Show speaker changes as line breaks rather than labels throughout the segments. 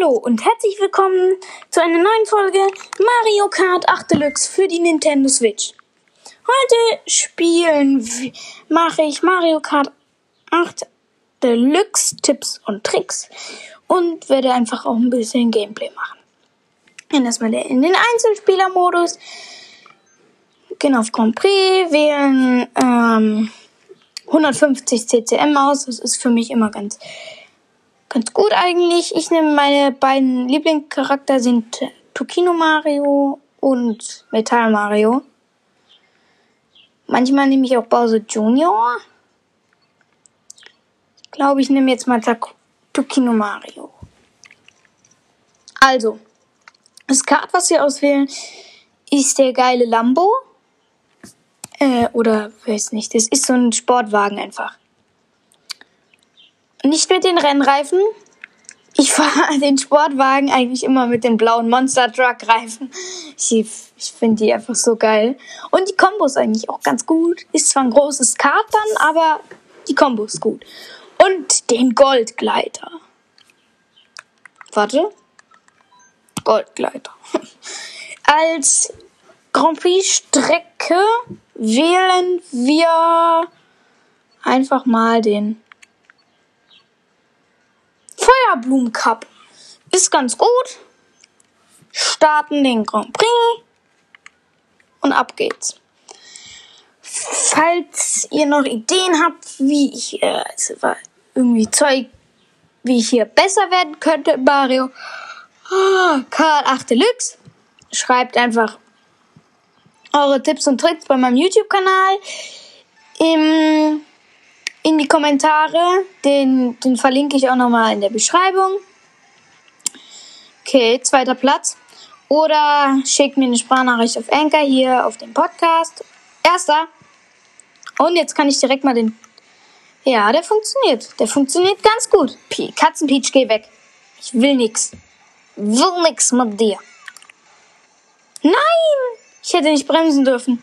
Hallo und herzlich willkommen zu einer neuen Folge Mario Kart 8 Deluxe für die Nintendo Switch. Heute spielen, mache ich Mario Kart 8 Deluxe Tipps und Tricks und werde einfach auch ein bisschen Gameplay machen. Dann erstmal in den Einzelspielermodus, gehen auf Grand Prix, wählen ähm, 150 CCM aus. Das ist für mich immer ganz ganz gut eigentlich. Ich nehme meine beiden Lieblingscharakter sind Tokino Mario und Metall Mario. Manchmal nehme ich auch Bowser Junior. Ich glaube, ich nehme jetzt mal Tokino Mario. Also, das Kart, was wir auswählen, ist der geile Lambo. Äh, oder weiß nicht, das ist so ein Sportwagen einfach. Nicht mit den Rennreifen. Ich fahre den Sportwagen eigentlich immer mit den blauen Monster Truck Reifen. Ich, ich finde die einfach so geil. Und die Kombo ist eigentlich auch ganz gut. Ist zwar ein großes Kart dann, aber die Kombo ist gut. Und den Goldgleiter. Warte. Goldgleiter. Als Grand Prix Strecke wählen wir einfach mal den Feuerblumen Cup. Ist ganz gut. Starten den Grand Prix. Und ab geht's. Falls ihr noch Ideen habt, wie ich äh, irgendwie Zeug, wie ich hier besser werden könnte Mario oh, Karl 8 Deluxe, schreibt einfach eure Tipps und Tricks bei meinem YouTube-Kanal. Im in die Kommentare. Den, den verlinke ich auch nochmal in der Beschreibung. Okay, zweiter Platz. Oder schickt mir eine Sprachnachricht auf Anchor hier auf dem Podcast. Erster. Und jetzt kann ich direkt mal den. Ja, der funktioniert. Der funktioniert ganz gut. Katzenpeach, geh weg. Ich will nix. Will nix mit dir. Nein! Ich hätte nicht bremsen dürfen.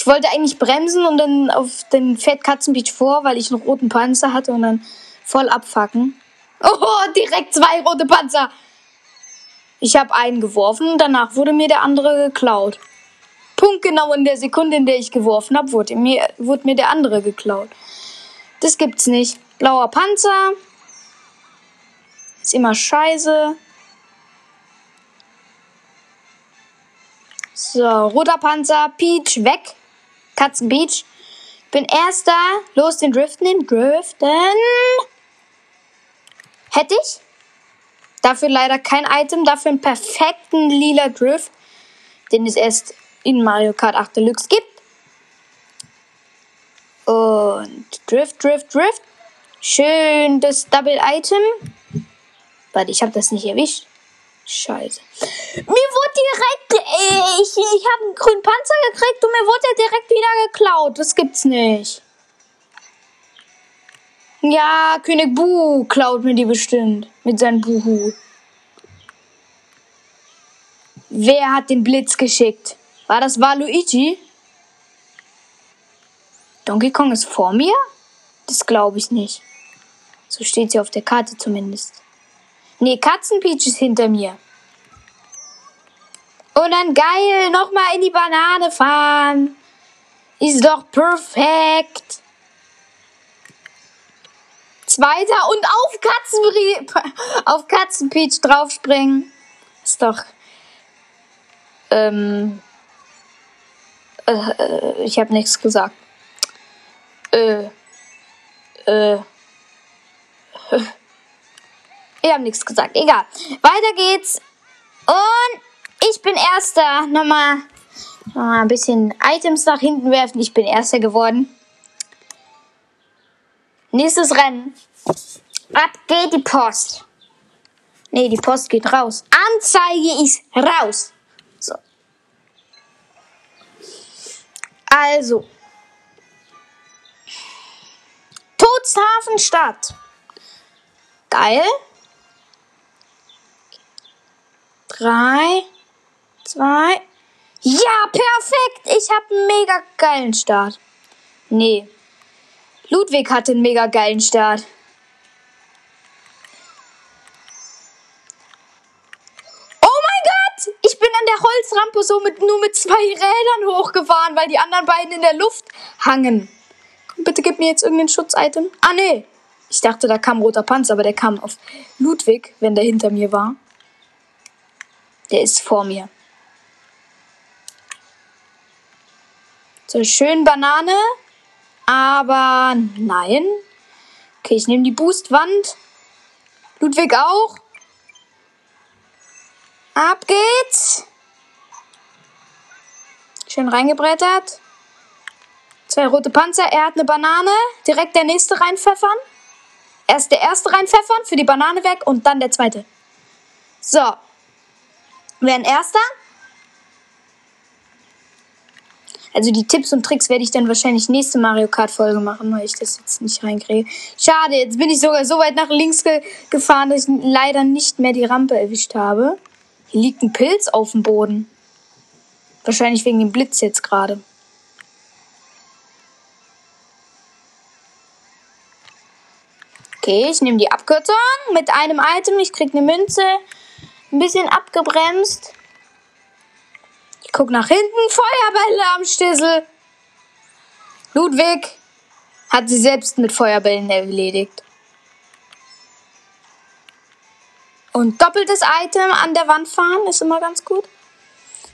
Ich wollte eigentlich bremsen und dann auf den Fat Katzenbeach vor, weil ich einen roten Panzer hatte und dann voll abfacken. Oh, direkt zwei rote Panzer. Ich habe einen geworfen, danach wurde mir der andere geklaut. Punkt genau in der Sekunde, in der ich geworfen habe, wurde mir, wurde mir der andere geklaut. Das gibt's nicht. Blauer Panzer. Ist immer scheiße. So, roter Panzer, Peach, weg. Katzen Beach. Bin erster. Los, den Driften, den Driften. Hätte ich. Dafür leider kein Item. Dafür einen perfekten lila Drift, den es erst in Mario Kart 8 Deluxe gibt. Und Drift, Drift, Drift. Schön das Double Item. Warte, ich habe das nicht erwischt. Scheiße. Mir wurde direkt, äh, ich, ich habe einen grünen Panzer gekriegt und mir wurde er direkt wieder geklaut. Das gibt's nicht. Ja, König Bu klaut mir die bestimmt. Mit seinem Buhu. Wer hat den Blitz geschickt? War das Waluigi? Donkey Kong ist vor mir? Das glaube ich nicht. So steht sie auf der Karte zumindest. Nee, Katzenpeach ist hinter mir. Und dann geil, nochmal in die Banane fahren. Ist doch perfekt. Zweiter und auf Katzenbrief, auf Katzenpeach draufspringen. Ist doch, ähm, äh, äh ich habe nichts gesagt. Äh, äh, ich habe nichts gesagt. Egal. Weiter geht's. Und ich bin Erster. Nochmal, nochmal ein bisschen Items nach hinten werfen. Ich bin Erster geworden. Nächstes Rennen. Ab geht die Post. Nee, die Post geht raus. Anzeige ist raus. So. Also. Todeshafen Stadt. Geil. Drei, zwei. Ja, perfekt! Ich habe einen mega geilen Start. Nee. Ludwig hatte einen mega geilen Start. Oh mein Gott! Ich bin an der Holzrampe so mit, nur mit zwei Rädern hochgefahren, weil die anderen beiden in der Luft hangen. Komm, bitte gib mir jetzt irgendein Schutzitem. Ah, nee. Ich dachte, da kam roter Panzer, aber der kam auf Ludwig, wenn der hinter mir war. Der ist vor mir. So, schön Banane. Aber nein. Okay, ich nehme die Boostwand. Ludwig auch. Ab geht's. Schön reingebrettert. Zwei rote Panzer. Er hat eine Banane. Direkt der nächste reinpfeffern. Erst der erste reinpfeffern, für die Banane weg und dann der zweite. So. Wer ein erster? Also die Tipps und Tricks werde ich dann wahrscheinlich nächste Mario Kart Folge machen, weil ich das jetzt nicht reinkriege. Schade, jetzt bin ich sogar so weit nach links ge gefahren, dass ich leider nicht mehr die Rampe erwischt habe. Hier liegt ein Pilz auf dem Boden. Wahrscheinlich wegen dem Blitz jetzt gerade. Okay, ich nehme die Abkürzung mit einem Item. Ich krieg eine Münze. Ein bisschen abgebremst. Ich guck nach hinten. Feuerbälle am Stissel. Ludwig hat sie selbst mit Feuerbällen erledigt. Und doppeltes Item an der Wand fahren ist immer ganz gut.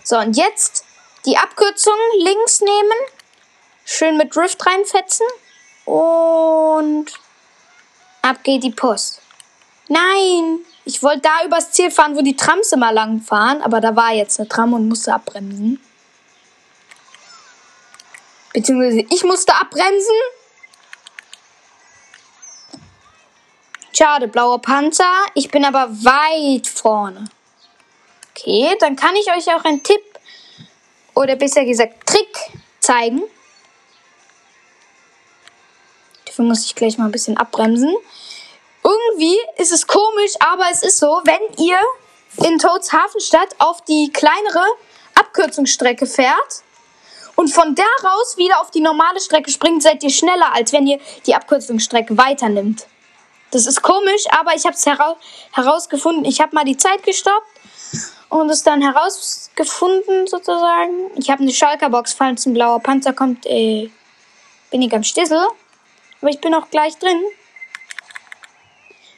So, und jetzt die Abkürzung links nehmen. Schön mit Drift reinfetzen. Und ab geht die Post. Nein! Ich wollte da übers Ziel fahren, wo die Trams immer lang fahren, aber da war jetzt eine Tram und musste abbremsen. Beziehungsweise ich musste abbremsen. Schade, blauer Panzer. Ich bin aber weit vorne. Okay, dann kann ich euch auch einen Tipp oder besser gesagt Trick zeigen. Dafür muss ich gleich mal ein bisschen abbremsen. Irgendwie ist es komisch, aber es ist so, wenn ihr in Toads Hafenstadt auf die kleinere Abkürzungsstrecke fährt und von da raus wieder auf die normale Strecke springt, seid ihr schneller, als wenn ihr die Abkürzungsstrecke weiternimmt. Das ist komisch, aber ich habe es hera herausgefunden. Ich habe mal die Zeit gestoppt und es dann herausgefunden sozusagen. Ich habe eine Schalkerbox, falls ein blauer Panzer kommt, äh, bin ich am Stissel. Aber ich bin auch gleich drin.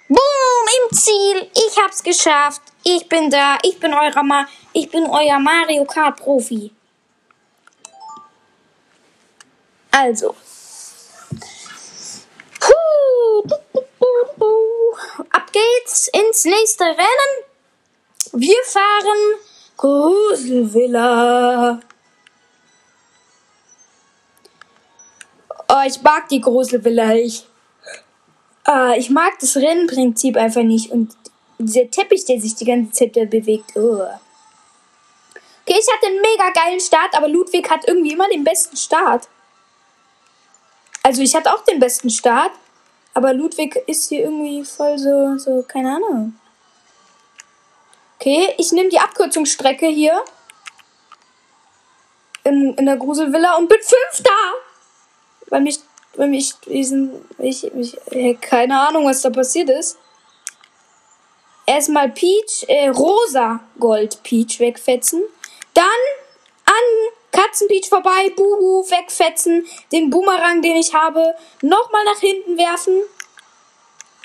Boom, im Ziel. Ich hab's geschafft. Ich bin da. Ich bin euer Ma ich bin euer Mario Kart Profi. Also. Ab geht's ins nächste Rennen. Wir fahren Gruselvilla. Oh, ich mag die Gruselvilla. Ich Uh, ich mag das Rennprinzip einfach nicht und dieser Teppich, der sich die ganze Zeit bewegt. Oh. Okay, ich hatte einen mega geilen Start, aber Ludwig hat irgendwie immer den besten Start. Also ich hatte auch den besten Start, aber Ludwig ist hier irgendwie voll so, so, keine Ahnung. Okay, ich nehme die Abkürzungsstrecke hier in, in der Gruselvilla und bin Fünfter. Weil mich wenn mich diesen, ich, ich, keine Ahnung, was da passiert ist. Erstmal Peach, äh, rosa Gold Peach wegfetzen. Dann an Katzenpeach vorbei, Buhu wegfetzen. Den Boomerang, den ich habe, nochmal nach hinten werfen.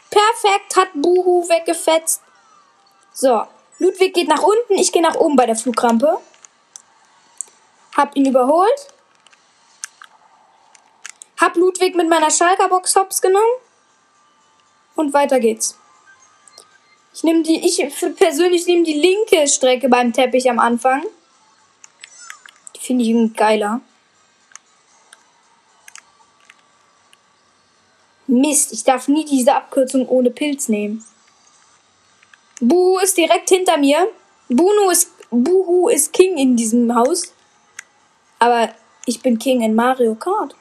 Perfekt, hat Buhu weggefetzt. So, Ludwig geht nach unten, ich gehe nach oben bei der Flugrampe. Hab ihn überholt. Hab Ludwig mit meiner Schalker Box hops genommen. Und weiter geht's. Ich nehme die, ich persönlich nehme die linke Strecke beim Teppich am Anfang. Die finde ich irgendwie geiler. Mist, ich darf nie diese Abkürzung ohne Pilz nehmen. Buhu ist direkt hinter mir. Bunu ist, Buhu ist King in diesem Haus. Aber ich bin King in Mario Kart.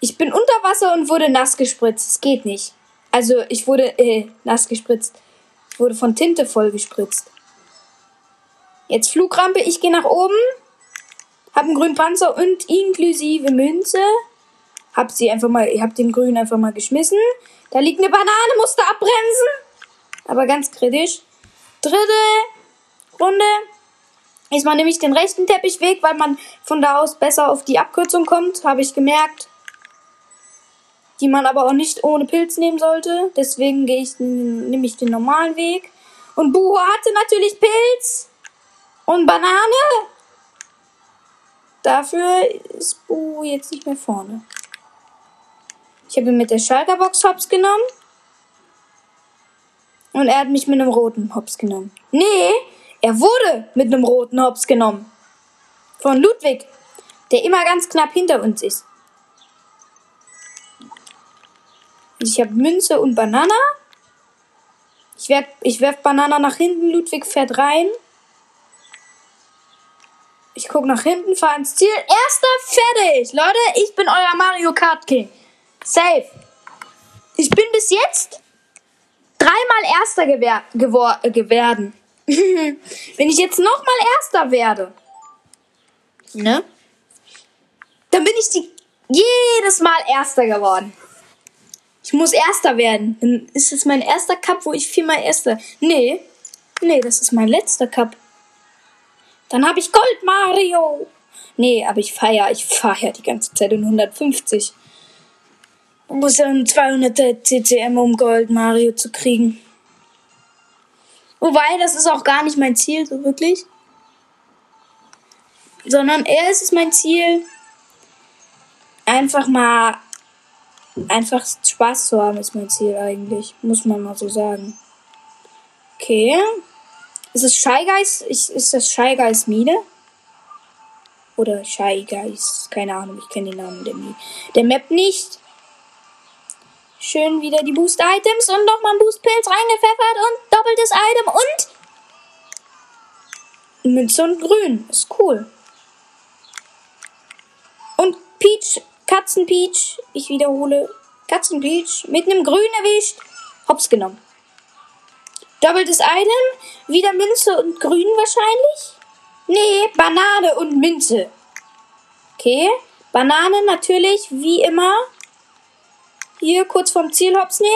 Ich bin unter Wasser und wurde nass gespritzt. Es geht nicht. Also ich wurde äh, nass gespritzt. Ich wurde von Tinte voll gespritzt. Jetzt Flugrampe, ich gehe nach oben. Hab einen grünen Panzer und inklusive Münze. Hab sie einfach mal, ich hab den grünen einfach mal geschmissen. Da liegt eine Banane, musste abbremsen. Aber ganz kritisch. Dritte Runde ist man nämlich den rechten Teppichweg, weil man von da aus besser auf die Abkürzung kommt, habe ich gemerkt. Die man aber auch nicht ohne Pilz nehmen sollte. Deswegen gehe ich, nehme ich den normalen Weg. Und Buho hatte natürlich Pilz und Banane. Dafür ist Buho jetzt nicht mehr vorne. Ich habe ihn mit der Schalker Box hops genommen. Und er hat mich mit einem roten Hops genommen. Nee, er wurde mit einem roten Hops genommen. Von Ludwig, der immer ganz knapp hinter uns ist. Ich habe Münze und Banana. Ich, werf, ich werf Banana nach hinten, Ludwig fährt rein. Ich guck nach hinten, fahr ins Ziel. Erster fertig. Leute, ich bin euer Mario Kart King. Safe. Ich bin bis jetzt dreimal Erster gewer gewor äh. Wenn ich jetzt nochmal Erster werde, ne? Dann bin ich die jedes Mal Erster geworden. Ich muss Erster werden. Dann ist es mein erster Cup, wo ich viermal Erster. Nee. Nee, das ist mein letzter Cup. Dann habe ich Gold Mario. Nee, aber ich feier, ich feier die ganze Zeit in 150. Man muss ja ein 200 CCM, um Gold Mario zu kriegen. Wobei, das ist auch gar nicht mein Ziel, so wirklich. Sondern eher ist es mein Ziel, einfach mal, einfach Spaß zu haben, ist mein Ziel eigentlich. Muss man mal so sagen. Okay. Ist es Shy Guys? Ist das Shy Guys Mine? Oder Shy Guys? Keine Ahnung, ich kenne den Namen der, der Map nicht. Schön wieder die Boost-Items und nochmal ein Boost-Pilz reingepfeffert und doppeltes Item und Münze und Grün. Ist cool. Und Peach, Katzenpeach, ich wiederhole, Katzenpeach mit einem Grün erwischt. Hops genommen. Doppeltes Item, wieder Münze und Grün wahrscheinlich? Nee, Banane und Münze. Okay, Banane natürlich, wie immer hier kurz vom Ziel hops nehmen.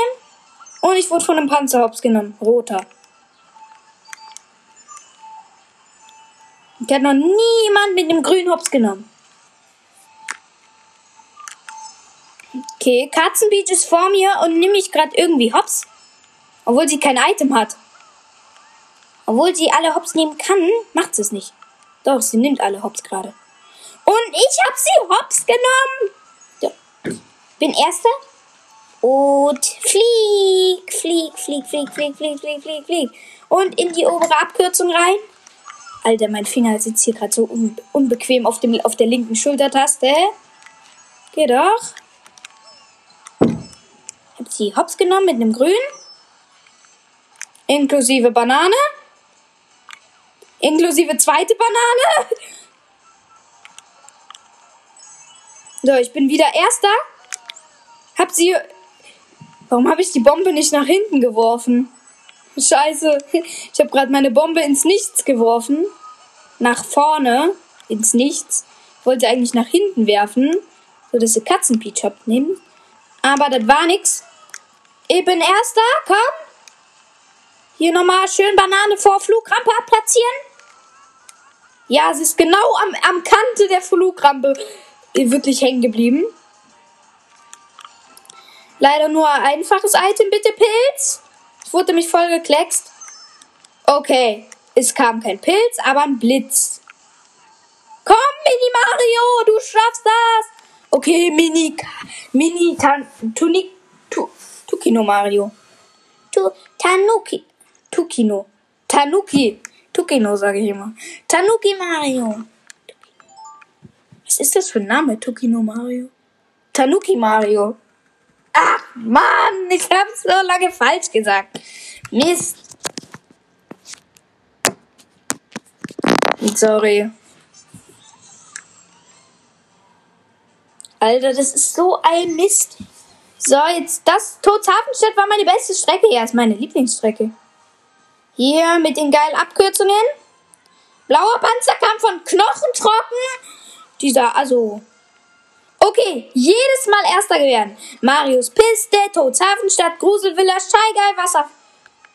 Und ich wurde von einem Panzer hops genommen. Roter. Ich hat noch niemand mit dem grünen Hops genommen. Okay, Katzenbeach ist vor mir und nehme ich gerade irgendwie Hops. Obwohl sie kein Item hat. Obwohl sie alle Hops nehmen kann, macht sie es nicht. Doch, sie nimmt alle Hops gerade. Und ich hab sie Hops genommen. So. Bin Erster. Und flieg, flieg, flieg, flieg, flieg, flieg, flieg, flieg, flieg. Und in die obere Abkürzung rein. Alter, mein Finger sitzt hier gerade so un unbequem auf, dem, auf der linken Schultertaste. Geh doch. Sie hops genommen mit einem Grün. Inklusive Banane. Inklusive zweite Banane. So, ich bin wieder Erster. Hab sie Warum habe ich die Bombe nicht nach hinten geworfen? Scheiße. Ich habe gerade meine Bombe ins Nichts geworfen. Nach vorne. Ins Nichts. Ich wollte eigentlich nach hinten werfen. So dass sie Katzenpeach abnehmen. Aber das war nix. Ich bin erster. Komm. Hier nochmal schön Banane vor Flugrampe abplatzieren. Ja, sie ist genau am, am Kante der Flugrampe wirklich hängen geblieben. Leider nur ein einfaches Item, bitte Pilz. Ich wurde mich voll gekleckst. Okay, es kam kein Pilz, aber ein Blitz. Komm, Mini Mario, du schaffst das. Okay, Mini, Mini, Tunik, tu, Tukino Mario. Tu, Tanuki, Tukino. Tanuki, Tukino sage ich immer. Tanuki Mario. Was ist das für ein Name, Tukino Mario? Tanuki Mario. Ach, Mann, ich hab's so lange falsch gesagt. Mist. Sorry. Alter, das ist so ein Mist. So, jetzt das Todshafenstadt war meine beste Strecke. Ja, ist meine Lieblingsstrecke. Hier mit den geilen Abkürzungen. Blauer Panzer kam von Knochentrocken. Dieser, also Okay, jedes Mal Erster geworden. Marius Piste, Todshafenstadt, Gruselvilla, Scheigeil, Wasser...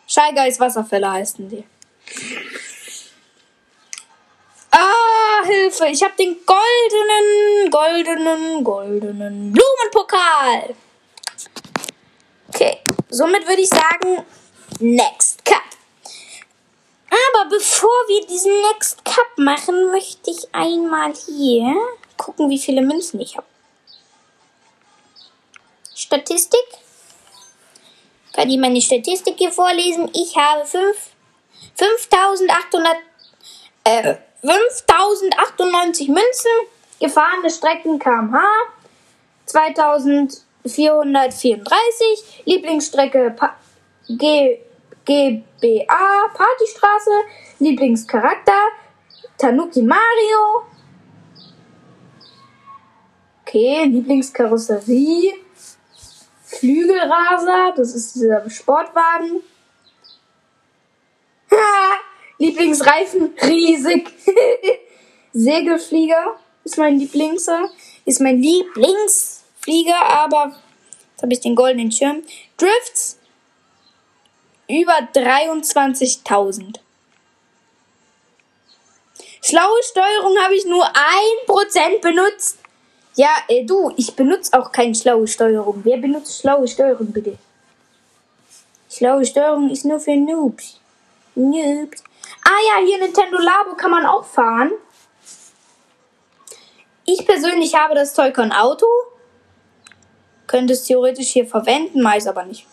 Scheigeis Wasserfälle heißen die. Ah, Hilfe, ich habe den goldenen, goldenen, goldenen Blumenpokal. Okay, somit würde ich sagen, Next Cup. Aber bevor wir diesen Next Cup machen, möchte ich einmal hier gucken, wie viele Münzen ich habe. Statistik. Kann ich meine Statistik hier vorlesen? Ich habe 5800, äh, 5098 Münzen, gefahrene Strecken kmh, 2434, Lieblingsstrecke pa G GBA, Partystraße, Lieblingscharakter, Tanuki Mario. Okay, Lieblingskarosserie, Flügelraser, das ist dieser Sportwagen. Lieblingsreifen, riesig. Segelflieger ist mein Lieblingser, ist mein Lieblingsflieger, aber jetzt habe ich den goldenen Schirm. Drifts, über 23.000. Schlaue Steuerung habe ich nur 1% benutzt. Ja, äh, du, ich benutze auch keine schlaue Steuerung. Wer benutzt schlaue Steuerung, bitte? Schlaue Steuerung ist nur für Noobs. Noobs. Ah ja, hier Nintendo Labo kann man auch fahren. Ich persönlich habe das Toycon Auto. Könnte es theoretisch hier verwenden, weiß aber nicht.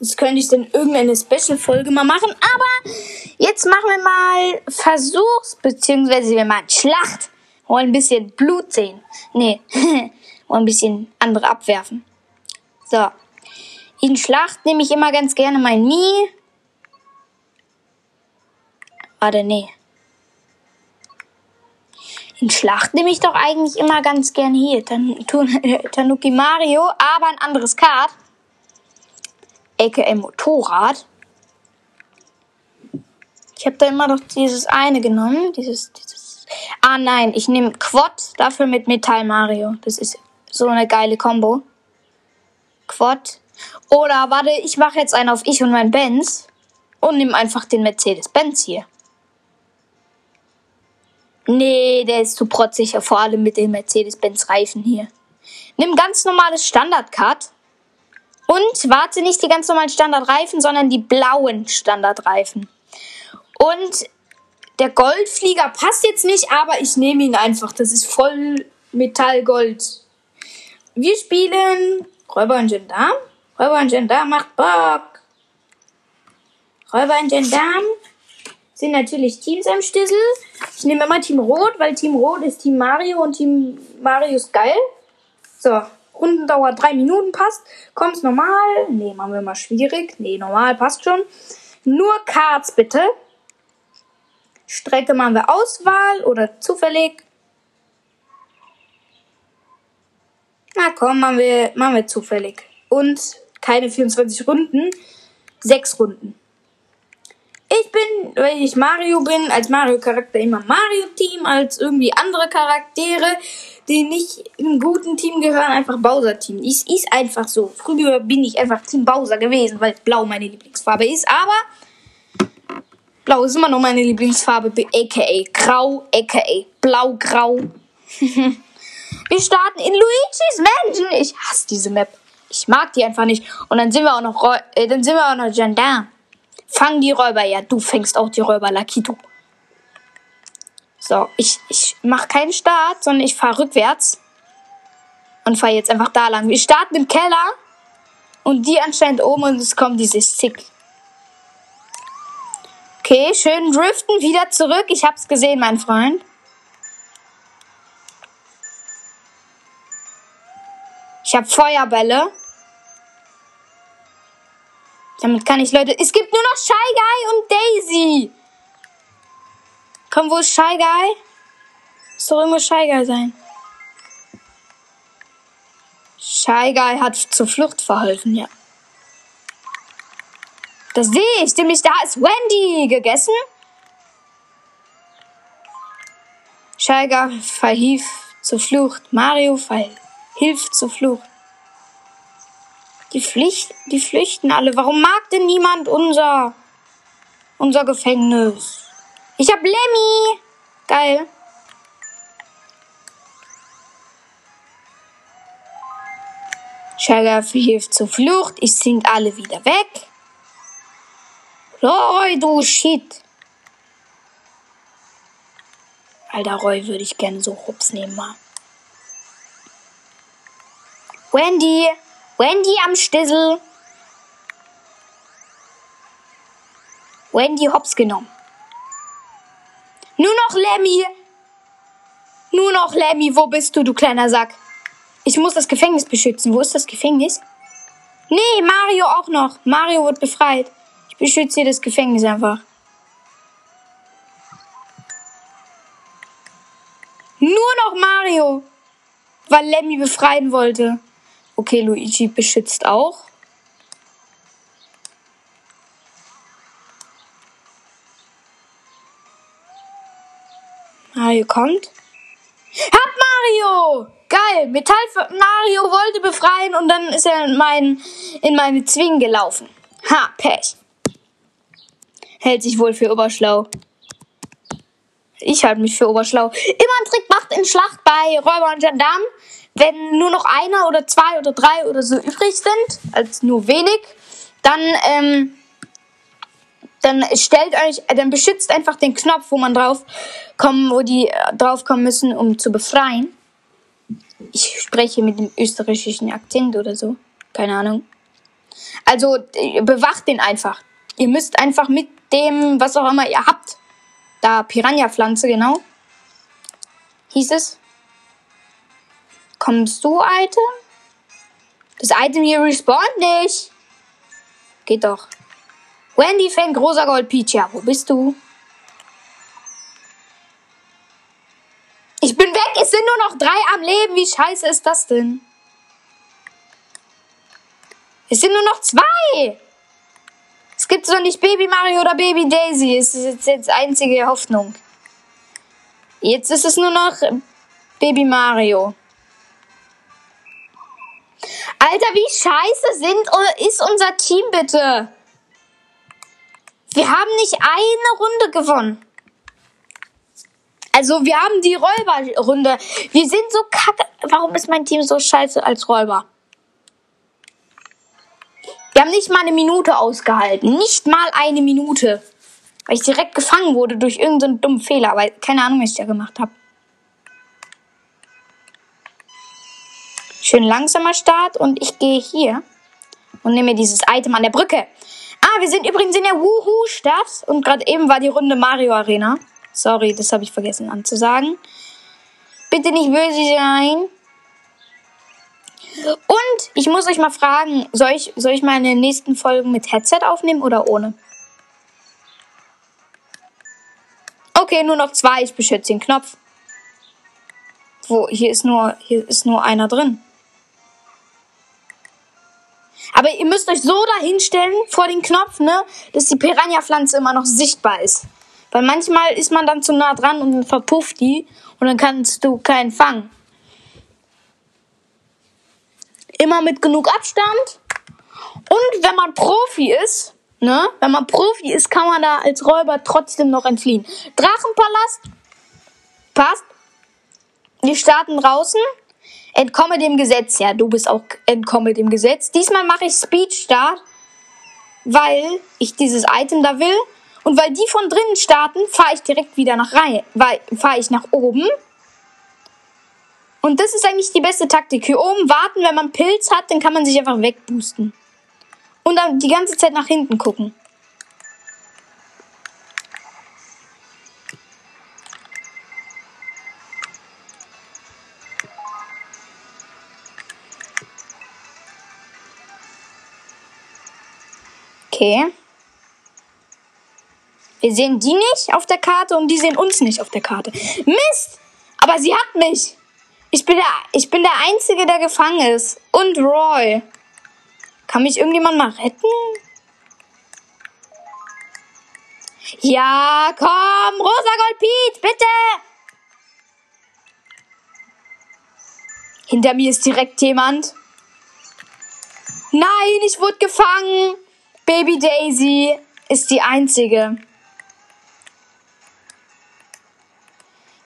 Das könnte ich dann irgendeine Special-Folge mal machen. Aber jetzt machen wir mal Versuchs- beziehungsweise wir machen Schlacht. Wollen ein bisschen Blut sehen. Nee, wollen ein bisschen andere abwerfen. So. In Schlacht nehme ich immer ganz gerne mein Mi. Warte, nee. In Schlacht nehme ich doch eigentlich immer ganz gerne hier. Tan Tanuki Mario, aber ein anderes Kart aka Motorrad. Ich habe da immer noch dieses eine genommen, dieses, dieses. Ah nein, ich nehme Quad dafür mit Metall Mario. Das ist so eine geile Combo. Quad. Oder warte, ich mache jetzt einen auf ich und mein Benz und nehme einfach den Mercedes-Benz hier. Nee, der ist zu protzig, vor allem mit den Mercedes-Benz-Reifen hier. Nimm ganz normales Standard-Cut und warte nicht die ganz normalen Standardreifen, sondern die blauen Standardreifen. Und der Goldflieger passt jetzt nicht, aber ich nehme ihn einfach. Das ist voll Metallgold. Wir spielen Räuber und Gendarm. Räuber und Gendarm macht Bock. Räuber und Gendarm sind natürlich Teams am Stissel. Ich nehme immer Team Rot, weil Team Rot ist Team Mario und Team Mario ist geil. So, Rundendauer drei Minuten passt. Kommt's normal? Nee, machen wir mal schwierig. Nee, normal passt schon. Nur Cards bitte. Strecke machen wir Auswahl oder zufällig. Na komm, machen wir, machen wir zufällig. Und keine 24 Runden, sechs Runden. Ich bin, weil ich Mario bin, als Mario-Charakter immer Mario-Team, als irgendwie andere Charaktere, die nicht im guten Team gehören, einfach Bowser-Team. Ist, ist einfach so. Früher bin ich einfach Team Bowser gewesen, weil Blau meine Lieblingsfarbe ist, aber Blau ist immer noch meine Lieblingsfarbe, aka Grau, aka Blau-Grau. wir starten in Luigi's Mansion. Ich hasse diese Map. Ich mag die einfach nicht. Und dann sind wir auch noch, äh, dann sind wir auch noch Gendarme. Fang die Räuber, ja, du fängst auch die Räuber, Lakito. So, ich, ich mache keinen Start, sondern ich fahre rückwärts. Und fahre jetzt einfach da lang. Wir starten im Keller. Und die anscheinend oben und es kommt dieses Zick. Okay, schön driften, wieder zurück. Ich hab's gesehen, mein Freund. Ich hab Feuerbälle. Damit kann ich Leute. Es gibt nur noch Shy Guy und Daisy. Komm, wo ist Shy Guy? Muss doch irgendwo Shy Guy sein. Shy Guy hat zur Flucht verholfen, ja. Das sehe ich, nämlich da ist Wendy gegessen. Shy Guy verhief zur Flucht. Mario verhilft zur Flucht. Die, Pflicht, die flüchten alle. Warum mag denn niemand unser, unser Gefängnis? Ich hab Lemmy. Geil. Sheriff hilft zur Flucht. Ich sind alle wieder weg. Roy, du Shit. Alter Roy würde ich gerne so Rups nehmen mal. Wendy. Wendy am Stissel. Wendy hops genommen. Nur noch Lemmy. Nur noch Lemmy. Wo bist du, du kleiner Sack? Ich muss das Gefängnis beschützen. Wo ist das Gefängnis? Nee, Mario auch noch. Mario wird befreit. Ich beschütze hier das Gefängnis einfach. Nur noch Mario. Weil Lemmy befreien wollte. Okay, Luigi beschützt auch. Mario kommt. Hab Mario! Geil! Metall Mario wollte befreien und dann ist er in, mein, in meine Zwingen gelaufen. Ha, Pech. Hält sich wohl für oberschlau. Ich halte mich für oberschlau. Immer ein Trick macht in Schlacht bei Räuber und Gendarmen. Wenn nur noch einer oder zwei oder drei oder so übrig sind, als nur wenig, dann ähm, dann stellt euch, dann beschützt einfach den Knopf, wo man drauf kommen, wo die äh, drauf kommen müssen, um zu befreien. Ich spreche mit dem österreichischen Akzent oder so. Keine Ahnung. Also äh, bewacht den einfach. Ihr müsst einfach mit dem, was auch immer ihr habt, da Piranha-Pflanze, genau. Hieß es. Kommst du, Item? Das Item hier respawnt nicht. Geht doch. Wendy fängt großer Gold Ja, wo bist du? Ich bin weg, es sind nur noch drei am Leben. Wie scheiße ist das denn? Es sind nur noch zwei. Es gibt doch nicht Baby Mario oder Baby Daisy. Es ist jetzt einzige Hoffnung. Jetzt ist es nur noch Baby Mario. Alter, wie scheiße sind ist unser Team bitte? Wir haben nicht eine Runde gewonnen. Also wir haben die Räuberrunde. Wir sind so kacke. Warum ist mein Team so scheiße als Räuber? Wir haben nicht mal eine Minute ausgehalten. Nicht mal eine Minute. Weil ich direkt gefangen wurde durch irgendeinen dummen Fehler. Weil keine Ahnung, was ich da gemacht habe. Schön langsamer Start und ich gehe hier und nehme dieses Item an der Brücke. Ah, wir sind übrigens in der Wuhu-Stadt und gerade eben war die Runde Mario Arena. Sorry, das habe ich vergessen anzusagen. Bitte nicht böse sein. Und ich muss euch mal fragen, soll ich, soll ich meine nächsten Folgen mit Headset aufnehmen oder ohne? Okay, nur noch zwei. Ich beschütze den Knopf. Wo, hier ist nur, hier ist nur einer drin. Aber ihr müsst euch so dahinstellen vor den Knopf, ne, dass die Piranha-Pflanze immer noch sichtbar ist. Weil manchmal ist man dann zu nah dran und verpufft die und dann kannst du keinen fangen. Immer mit genug Abstand. Und wenn man Profi ist, ne, wenn man Profi ist, kann man da als Räuber trotzdem noch entfliehen. Drachenpalast passt. Wir starten draußen. Entkomme dem Gesetz. Ja, du bist auch entkomme dem Gesetz. Diesmal mache ich Speed Start, weil ich dieses Item da will. Und weil die von drinnen starten, fahre ich direkt wieder nach rein, weil fahre ich nach oben. Und das ist eigentlich die beste Taktik. Hier oben warten, wenn man Pilz hat, dann kann man sich einfach wegboosten. Und dann die ganze Zeit nach hinten gucken. Okay. Wir sehen die nicht auf der Karte und die sehen uns nicht auf der Karte. Mist! Aber sie hat mich. Ich bin der, ich bin der Einzige, der gefangen ist. Und Roy. Kann mich irgendjemand mal retten? Ja, komm, Rosa Gold Pete, bitte! Hinter mir ist direkt jemand. Nein, ich wurde gefangen. Baby Daisy ist die einzige.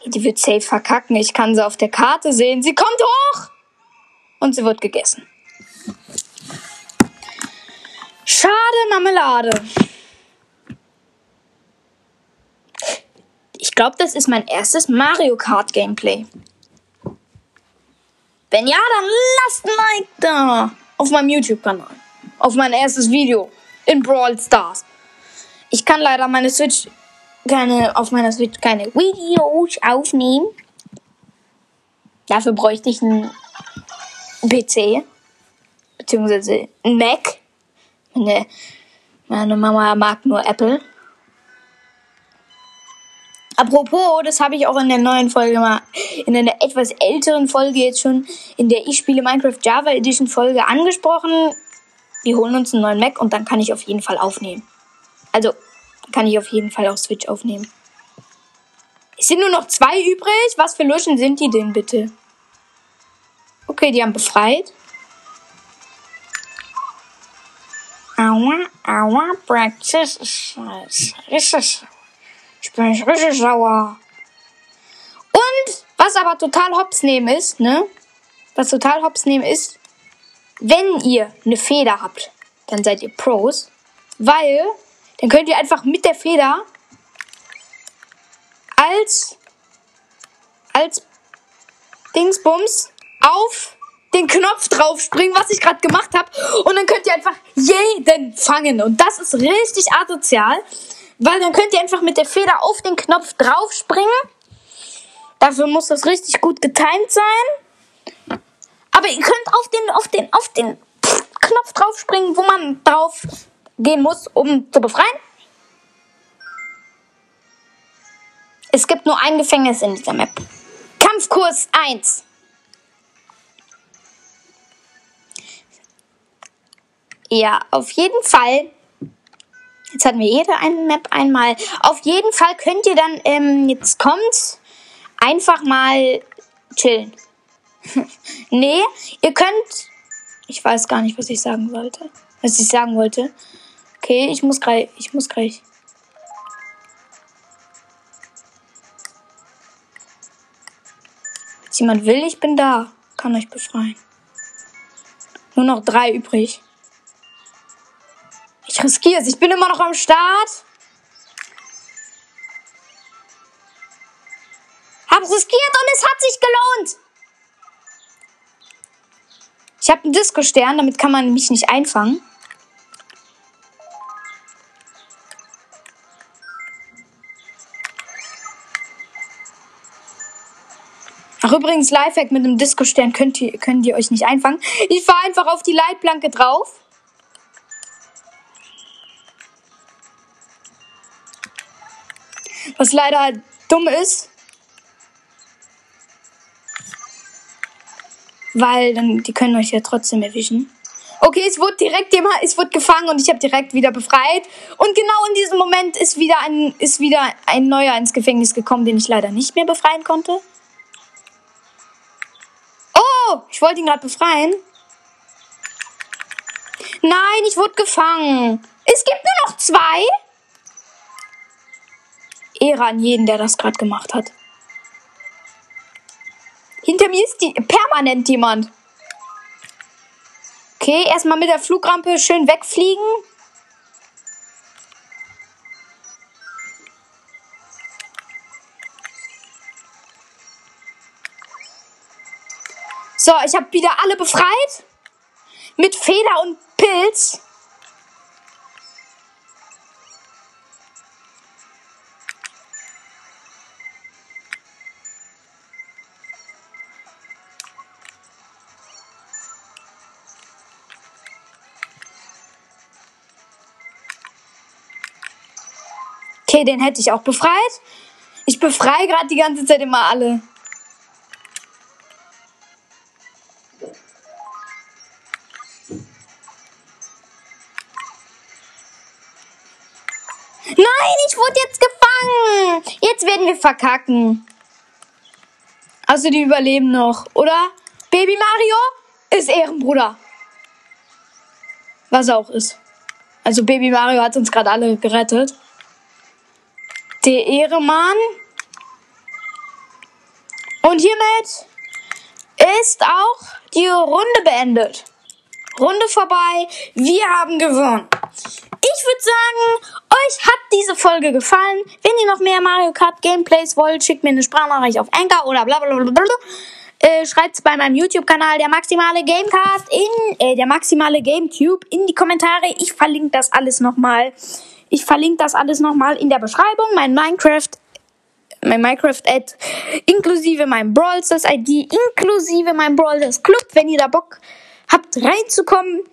Die wird safe verkacken. Ich kann sie auf der Karte sehen. Sie kommt hoch! Und sie wird gegessen. Schade Marmelade. Ich glaube, das ist mein erstes Mario Kart Gameplay. Wenn ja, dann lasst ein Like da auf meinem YouTube-Kanal. Auf mein erstes Video in Brawl Stars. Ich kann leider meine Switch keine auf meiner Switch keine Videos aufnehmen. Dafür bräuchte ich einen PC beziehungsweise ein Mac. Meine, meine Mama mag nur Apple. Apropos, das habe ich auch in der neuen Folge mal, in einer etwas älteren Folge jetzt schon, in der Ich spiele Minecraft Java Edition Folge angesprochen. Wir holen uns einen neuen Mac und dann kann ich auf jeden Fall aufnehmen. Also, kann ich auf jeden Fall auf Switch aufnehmen. Es sind nur noch zwei übrig. Was für Luschen sind die denn bitte? Okay, die haben befreit. Aua, aua, Brexit ist richtig. Ich bin richtig sauer. Und was aber total hops nehmen ist, ne? Was total hops nehmen ist, wenn ihr eine Feder habt, dann seid ihr Pros, weil dann könnt ihr einfach mit der Feder als als Dingsbums auf den Knopf drauf springen, was ich gerade gemacht habe. Und dann könnt ihr einfach jeden fangen. Und das ist richtig asozial, weil dann könnt ihr einfach mit der Feder auf den Knopf drauf springen. Dafür muss das richtig gut getimt sein. Aber ihr könnt auf den, auf den, auf den Knopf drauf springen, wo man drauf gehen muss, um zu befreien. Es gibt nur ein Gefängnis in dieser Map. Kampfkurs 1. Ja, auf jeden Fall. Jetzt hatten wir jede eine Map einmal. Auf jeden Fall könnt ihr dann, ähm, jetzt kommt, einfach mal chillen. nee, ihr könnt. Ich weiß gar nicht, was ich sagen sollte. Was ich sagen wollte. Okay, ich muss gleich. Ich muss gleich. Wenn jemand will, ich bin da. Kann euch befreien. Nur noch drei übrig. Ich riskiere es. Ich bin immer noch am Start. Hab's riskiert und es hat sich gelohnt. Ich habe einen Disco-Stern, damit kann man mich nicht einfangen. Ach, übrigens, Lifehack mit einem Disco-Stern könnt ihr, könnt ihr euch nicht einfangen. Ich fahre einfach auf die Leitplanke drauf. Was leider dumm ist. Weil dann, die können euch ja trotzdem erwischen. Okay, es wurde direkt jemand, es wurde gefangen und ich habe direkt wieder befreit. Und genau in diesem Moment ist wieder ein, ist wieder ein neuer ins Gefängnis gekommen, den ich leider nicht mehr befreien konnte. Oh, ich wollte ihn gerade befreien. Nein, ich wurde gefangen. Es gibt nur noch zwei. Ehre an jeden, der das gerade gemacht hat. Hinter mir ist die permanent jemand. Okay, erstmal mit der Flugrampe schön wegfliegen. So, ich habe wieder alle befreit. Mit Feder und Pilz. Okay, den hätte ich auch befreit. Ich befreie gerade die ganze Zeit immer alle. Nein, ich wurde jetzt gefangen. Jetzt werden wir verkacken. Also die überleben noch, oder? Baby Mario ist Ehrenbruder. Was auch ist. Also Baby Mario hat uns gerade alle gerettet. Der Ehremann Und hiermit ist auch die Runde beendet. Runde vorbei. Wir haben gewonnen. Ich würde sagen, euch hat diese Folge gefallen. Wenn ihr noch mehr Mario Kart Gameplays wollt, schickt mir eine Sprachnachricht auf Anchor oder bla bla bla bla. Äh, schreibt's bei meinem YouTube-Kanal der maximale Gamecast in äh, der maximale GameTube in die Kommentare. Ich verlinke das alles nochmal. Ich verlinke das alles nochmal in der Beschreibung. Mein Minecraft mein Minecraft-Ad, inklusive mein Brawl Stars ID, inklusive mein Brawl Stars Club. Wenn ihr da Bock habt reinzukommen,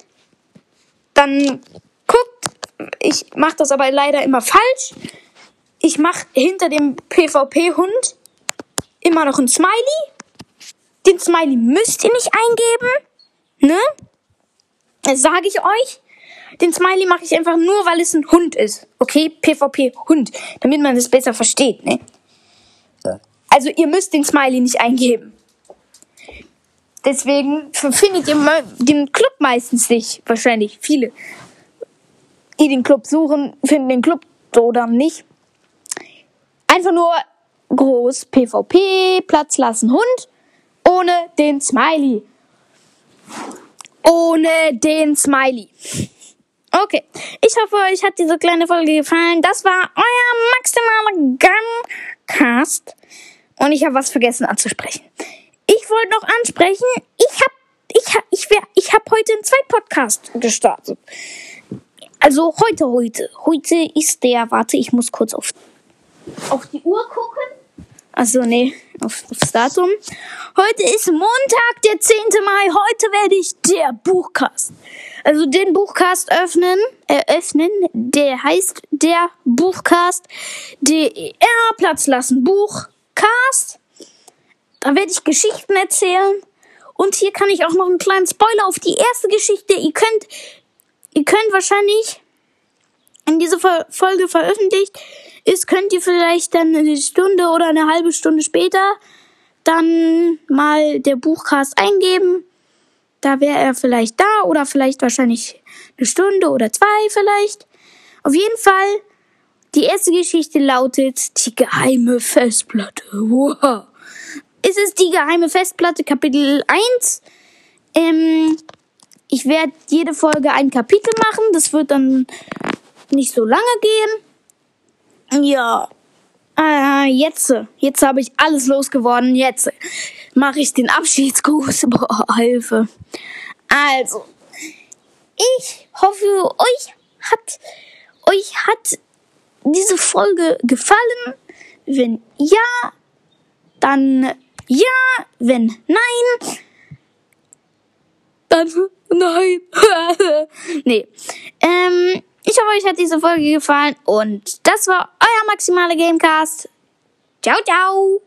dann guckt. Ich mache das aber leider immer falsch. Ich mache hinter dem PvP-Hund immer noch ein Smiley. Den Smiley müsst ihr nicht eingeben. Ne? Das sage ich euch. Den Smiley mache ich einfach nur, weil es ein Hund ist. Okay? PvP Hund. Damit man das besser versteht, ne? Also ihr müsst den Smiley nicht eingeben. Deswegen findet ihr den Club meistens nicht. Wahrscheinlich viele. Die den Club suchen, finden den Club so dann nicht. Einfach nur groß PvP, Platz lassen Hund, ohne den Smiley. Ohne den Smiley. Okay, ich hoffe, euch hat diese kleine Folge gefallen. Das war euer maximaler Guncast. Und ich habe was vergessen anzusprechen. Ich wollte noch ansprechen, ich habe ich hab, ich wär, ich hab heute einen zweiten Podcast gestartet. Also heute, heute. Heute ist der, warte, ich muss kurz auf, auf die Uhr gucken. Also nee, auf, aufs Datum. Heute ist Montag, der 10. Mai. Heute werde ich der Buchcast. Also den Buchcast öffnen, eröffnen. Der heißt der Buchcast. DER, Platz lassen, Buchcast. Da werde ich Geschichten erzählen. Und hier kann ich auch noch einen kleinen Spoiler auf die erste Geschichte. Ihr könnt, ihr könnt wahrscheinlich in diese Folge veröffentlicht ist, könnt ihr vielleicht dann eine Stunde oder eine halbe Stunde später dann mal der Buchcast eingeben. Da wäre er vielleicht da oder vielleicht wahrscheinlich eine Stunde oder zwei vielleicht. Auf jeden Fall, die erste Geschichte lautet die geheime Festplatte. Wow. Es ist die geheime Festplatte, Kapitel 1. Ähm, ich werde jede Folge ein Kapitel machen. Das wird dann nicht so lange gehen. Ja. Äh, jetzt, jetzt habe ich alles losgeworden. Jetzt mache ich den Abschiedsgruß. Boah, Hilfe. Also, ich hoffe, euch hat, euch hat diese Folge gefallen. Wenn ja, dann ja. Wenn nein, dann nein. nee. Ähm, ich hoffe, euch hat diese Folge gefallen und das war euer maximale Gamecast. Ciao, ciao.